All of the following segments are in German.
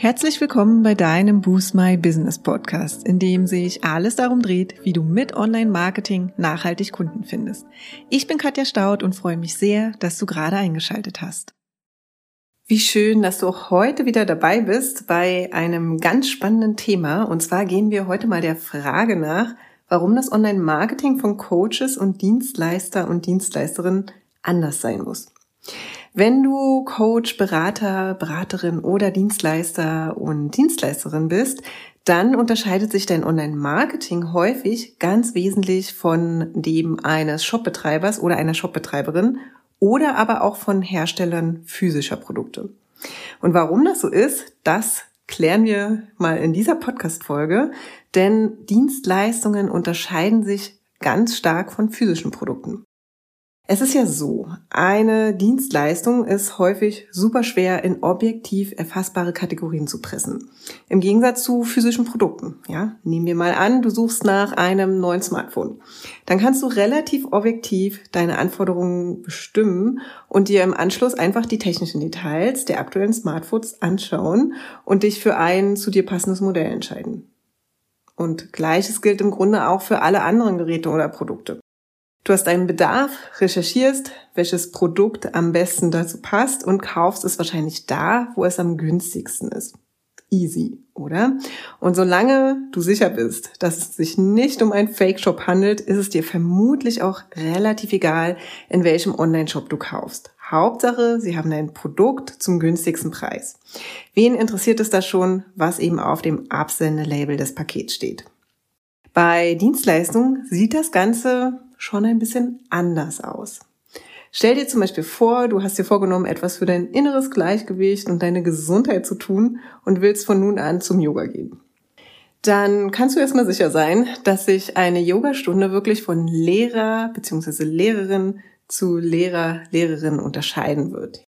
Herzlich willkommen bei deinem Boost My Business Podcast, in dem sich alles darum dreht, wie du mit Online-Marketing nachhaltig Kunden findest. Ich bin Katja Staud und freue mich sehr, dass du gerade eingeschaltet hast. Wie schön, dass du auch heute wieder dabei bist bei einem ganz spannenden Thema. Und zwar gehen wir heute mal der Frage nach, warum das Online-Marketing von Coaches und Dienstleister und Dienstleisterinnen anders sein muss. Wenn du Coach, Berater, Beraterin oder Dienstleister und Dienstleisterin bist, dann unterscheidet sich dein Online-Marketing häufig ganz wesentlich von dem eines Shopbetreibers oder einer Shopbetreiberin oder aber auch von Herstellern physischer Produkte. Und warum das so ist, das klären wir mal in dieser Podcast-Folge, denn Dienstleistungen unterscheiden sich ganz stark von physischen Produkten. Es ist ja so, eine Dienstleistung ist häufig super schwer in objektiv erfassbare Kategorien zu pressen. Im Gegensatz zu physischen Produkten. Ja, nehmen wir mal an, du suchst nach einem neuen Smartphone. Dann kannst du relativ objektiv deine Anforderungen bestimmen und dir im Anschluss einfach die technischen Details der aktuellen Smartphones anschauen und dich für ein zu dir passendes Modell entscheiden. Und gleiches gilt im Grunde auch für alle anderen Geräte oder Produkte. Du hast einen Bedarf, recherchierst, welches Produkt am besten dazu passt und kaufst es wahrscheinlich da, wo es am günstigsten ist. Easy, oder? Und solange du sicher bist, dass es sich nicht um einen Fake-Shop handelt, ist es dir vermutlich auch relativ egal, in welchem Online-Shop du kaufst. Hauptsache, sie haben ein Produkt zum günstigsten Preis. Wen interessiert es da schon, was eben auf dem Absendelabel des Pakets steht? Bei Dienstleistungen sieht das Ganze schon ein bisschen anders aus. Stell dir zum Beispiel vor, du hast dir vorgenommen, etwas für dein inneres Gleichgewicht und deine Gesundheit zu tun und willst von nun an zum Yoga gehen. Dann kannst du erstmal sicher sein, dass sich eine Yogastunde wirklich von Lehrer bzw. Lehrerin zu Lehrer, Lehrerin unterscheiden wird.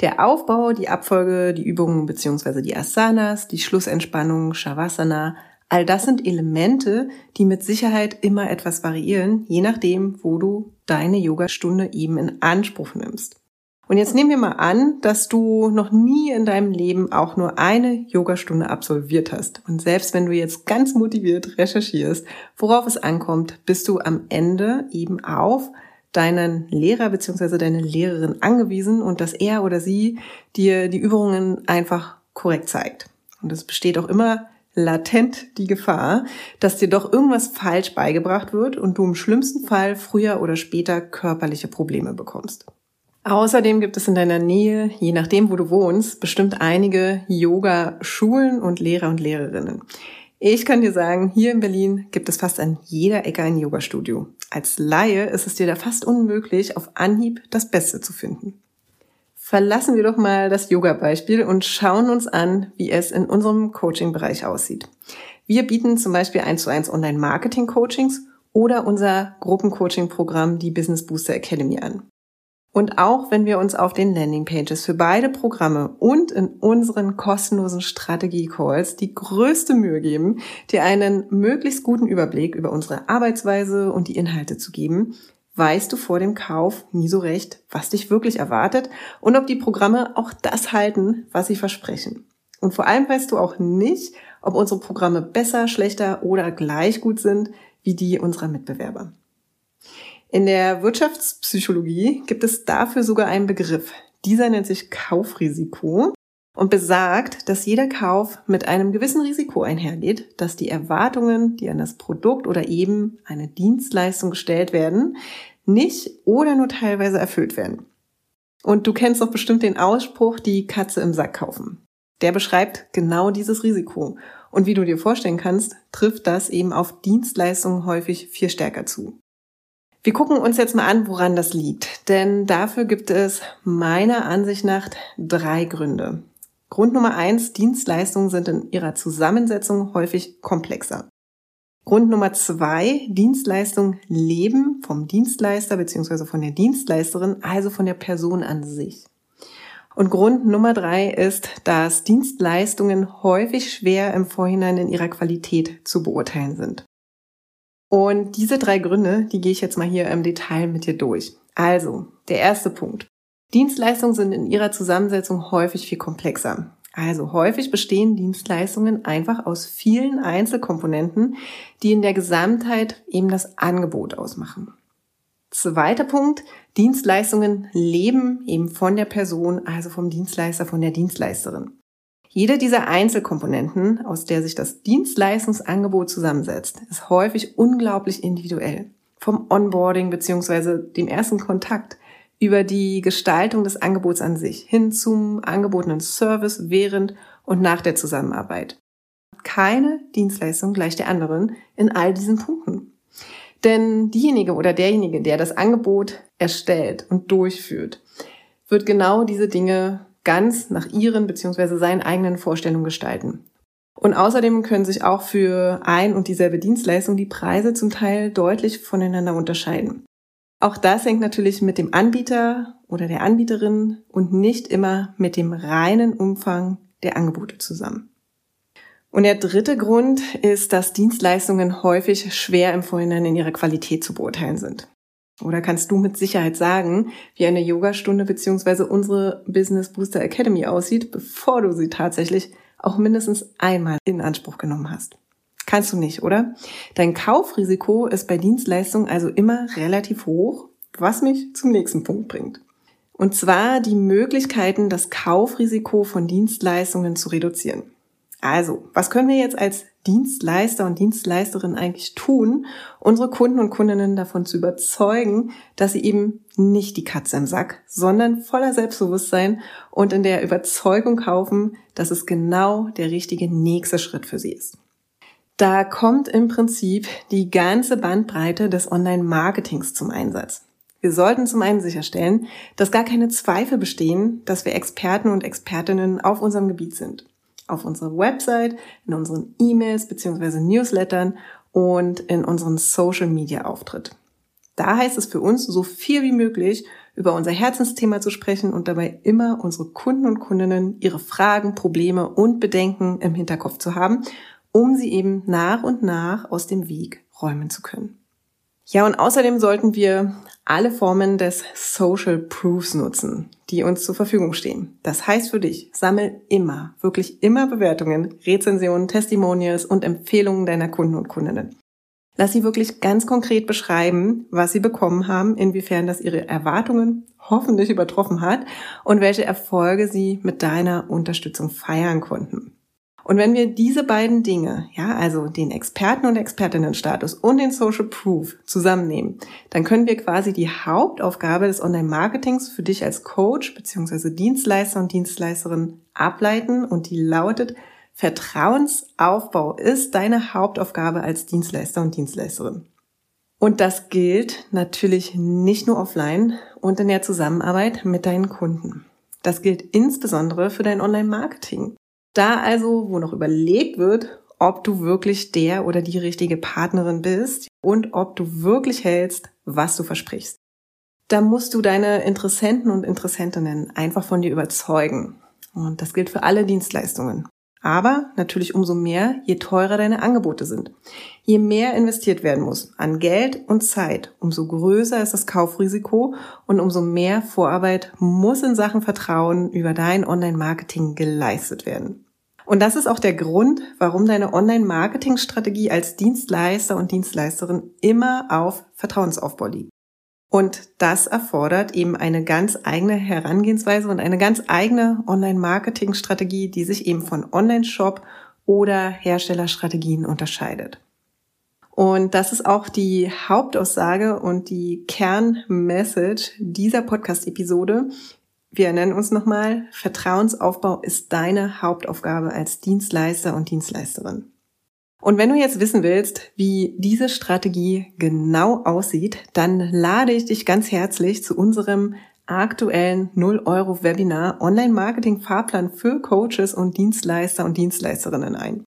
Der Aufbau, die Abfolge, die Übungen bzw. die Asanas, die Schlussentspannung, Shavasana, All das sind Elemente, die mit Sicherheit immer etwas variieren, je nachdem, wo du deine Yogastunde eben in Anspruch nimmst. Und jetzt nehmen wir mal an, dass du noch nie in deinem Leben auch nur eine Yogastunde absolviert hast. Und selbst wenn du jetzt ganz motiviert recherchierst, worauf es ankommt, bist du am Ende eben auf deinen Lehrer bzw. deine Lehrerin angewiesen und dass er oder sie dir die Übungen einfach korrekt zeigt. Und es besteht auch immer latent die Gefahr, dass dir doch irgendwas falsch beigebracht wird und du im schlimmsten Fall früher oder später körperliche Probleme bekommst. Außerdem gibt es in deiner Nähe, je nachdem, wo du wohnst, bestimmt einige Yoga-Schulen und Lehrer und Lehrerinnen. Ich kann dir sagen, hier in Berlin gibt es fast an jeder Ecke ein Yoga-Studio. Als Laie ist es dir da fast unmöglich, auf Anhieb das Beste zu finden. Verlassen wir doch mal das Yoga-Beispiel und schauen uns an, wie es in unserem Coaching-Bereich aussieht. Wir bieten zum Beispiel 1 zu 1 Online-Marketing-Coachings oder unser Gruppencoaching-Programm, die Business Booster Academy an. Und auch wenn wir uns auf den Landingpages für beide Programme und in unseren kostenlosen Strategie-Calls die größte Mühe geben, dir einen möglichst guten Überblick über unsere Arbeitsweise und die Inhalte zu geben, weißt du vor dem Kauf nie so recht, was dich wirklich erwartet und ob die Programme auch das halten, was sie versprechen. Und vor allem weißt du auch nicht, ob unsere Programme besser, schlechter oder gleich gut sind wie die unserer Mitbewerber. In der Wirtschaftspsychologie gibt es dafür sogar einen Begriff. Dieser nennt sich Kaufrisiko und besagt, dass jeder Kauf mit einem gewissen Risiko einhergeht, dass die Erwartungen, die an das Produkt oder eben eine Dienstleistung gestellt werden, nicht oder nur teilweise erfüllt werden. Und du kennst doch bestimmt den Ausspruch, die Katze im Sack kaufen. Der beschreibt genau dieses Risiko. Und wie du dir vorstellen kannst, trifft das eben auf Dienstleistungen häufig viel stärker zu. Wir gucken uns jetzt mal an, woran das liegt. Denn dafür gibt es meiner Ansicht nach drei Gründe. Grund Nummer eins, Dienstleistungen sind in ihrer Zusammensetzung häufig komplexer. Grund Nummer zwei, Dienstleistungen leben vom Dienstleister bzw. von der Dienstleisterin, also von der Person an sich. Und Grund Nummer drei ist, dass Dienstleistungen häufig schwer im Vorhinein in ihrer Qualität zu beurteilen sind. Und diese drei Gründe, die gehe ich jetzt mal hier im Detail mit dir durch. Also, der erste Punkt. Dienstleistungen sind in ihrer Zusammensetzung häufig viel komplexer. Also häufig bestehen Dienstleistungen einfach aus vielen Einzelkomponenten, die in der Gesamtheit eben das Angebot ausmachen. Zweiter Punkt, Dienstleistungen leben eben von der Person, also vom Dienstleister, von der Dienstleisterin. Jede dieser Einzelkomponenten, aus der sich das Dienstleistungsangebot zusammensetzt, ist häufig unglaublich individuell. Vom Onboarding bzw. dem ersten Kontakt über die Gestaltung des Angebots an sich hin zum angebotenen Service während und nach der Zusammenarbeit. Keine Dienstleistung gleich der anderen in all diesen Punkten. Denn diejenige oder derjenige, der das Angebot erstellt und durchführt, wird genau diese Dinge ganz nach ihren bzw. seinen eigenen Vorstellungen gestalten. Und außerdem können sich auch für ein und dieselbe Dienstleistung die Preise zum Teil deutlich voneinander unterscheiden. Auch das hängt natürlich mit dem Anbieter oder der Anbieterin und nicht immer mit dem reinen Umfang der Angebote zusammen. Und der dritte Grund ist, dass Dienstleistungen häufig schwer im Vorhinein in ihrer Qualität zu beurteilen sind. Oder kannst du mit Sicherheit sagen, wie eine Yogastunde bzw. unsere Business Booster Academy aussieht, bevor du sie tatsächlich auch mindestens einmal in Anspruch genommen hast? Kannst du nicht, oder? Dein Kaufrisiko ist bei Dienstleistungen also immer relativ hoch, was mich zum nächsten Punkt bringt. Und zwar die Möglichkeiten, das Kaufrisiko von Dienstleistungen zu reduzieren. Also, was können wir jetzt als Dienstleister und Dienstleisterin eigentlich tun, unsere Kunden und Kundinnen davon zu überzeugen, dass sie eben nicht die Katze im Sack, sondern voller Selbstbewusstsein und in der Überzeugung kaufen, dass es genau der richtige nächste Schritt für sie ist. Da kommt im Prinzip die ganze Bandbreite des Online-Marketings zum Einsatz. Wir sollten zum einen sicherstellen, dass gar keine Zweifel bestehen, dass wir Experten und Expertinnen auf unserem Gebiet sind. Auf unserer Website, in unseren E-Mails bzw. Newslettern und in unseren Social-Media-Auftritt. Da heißt es für uns, so viel wie möglich über unser Herzensthema zu sprechen und dabei immer unsere Kunden und Kundinnen ihre Fragen, Probleme und Bedenken im Hinterkopf zu haben um sie eben nach und nach aus dem Weg räumen zu können. Ja, und außerdem sollten wir alle Formen des Social Proofs nutzen, die uns zur Verfügung stehen. Das heißt für dich, sammel immer, wirklich immer Bewertungen, Rezensionen, Testimonials und Empfehlungen deiner Kunden und Kundinnen. Lass sie wirklich ganz konkret beschreiben, was sie bekommen haben, inwiefern das ihre Erwartungen hoffentlich übertroffen hat und welche Erfolge sie mit deiner Unterstützung feiern konnten. Und wenn wir diese beiden Dinge, ja, also den Experten- und Expertinnenstatus und den Social Proof zusammennehmen, dann können wir quasi die Hauptaufgabe des Online-Marketings für dich als Coach bzw. Dienstleister und Dienstleisterin ableiten und die lautet, Vertrauensaufbau ist deine Hauptaufgabe als Dienstleister und Dienstleisterin. Und das gilt natürlich nicht nur offline und in der Zusammenarbeit mit deinen Kunden. Das gilt insbesondere für dein Online-Marketing. Da also, wo noch überlegt wird, ob du wirklich der oder die richtige Partnerin bist und ob du wirklich hältst, was du versprichst. Da musst du deine Interessenten und Interessentinnen einfach von dir überzeugen. Und das gilt für alle Dienstleistungen. Aber natürlich umso mehr, je teurer deine Angebote sind. Je mehr investiert werden muss an Geld und Zeit, umso größer ist das Kaufrisiko und umso mehr Vorarbeit muss in Sachen Vertrauen über dein Online-Marketing geleistet werden. Und das ist auch der Grund, warum deine Online-Marketing-Strategie als Dienstleister und Dienstleisterin immer auf Vertrauensaufbau liegt. Und das erfordert eben eine ganz eigene Herangehensweise und eine ganz eigene Online-Marketing-Strategie, die sich eben von Online-Shop oder Herstellerstrategien unterscheidet. Und das ist auch die Hauptaussage und die Kernmessage dieser Podcast-Episode. Wir nennen uns nochmal, Vertrauensaufbau ist deine Hauptaufgabe als Dienstleister und Dienstleisterin. Und wenn du jetzt wissen willst, wie diese Strategie genau aussieht, dann lade ich dich ganz herzlich zu unserem aktuellen 0 Euro Webinar Online Marketing Fahrplan für Coaches und Dienstleister und Dienstleisterinnen ein.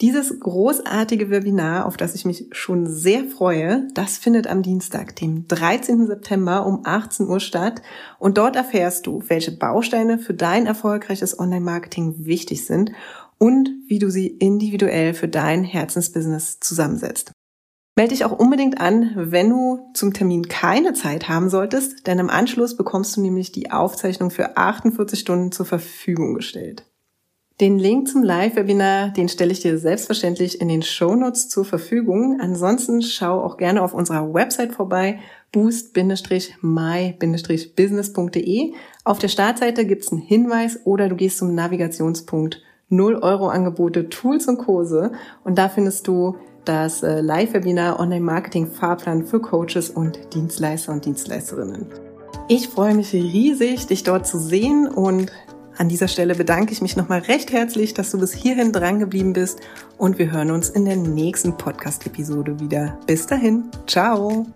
Dieses großartige Webinar, auf das ich mich schon sehr freue, das findet am Dienstag, dem 13. September um 18 Uhr statt. Und dort erfährst du, welche Bausteine für dein erfolgreiches Online-Marketing wichtig sind und wie du sie individuell für dein Herzensbusiness zusammensetzt. Melde dich auch unbedingt an, wenn du zum Termin keine Zeit haben solltest, denn im Anschluss bekommst du nämlich die Aufzeichnung für 48 Stunden zur Verfügung gestellt. Den Link zum Live-Webinar, den stelle ich dir selbstverständlich in den Shownotes zur Verfügung. Ansonsten schau auch gerne auf unserer Website vorbei, boost-my-business.de. Auf der Startseite gibt es einen Hinweis oder du gehst zum Navigationspunkt 0 Euro Angebote, Tools und Kurse und da findest du das äh, Live-Webinar Online-Marketing-Fahrplan für Coaches und Dienstleister und Dienstleisterinnen. Ich freue mich riesig, dich dort zu sehen und an dieser Stelle bedanke ich mich nochmal recht herzlich, dass du bis hierhin dran geblieben bist und wir hören uns in der nächsten Podcast-Episode wieder. Bis dahin, ciao!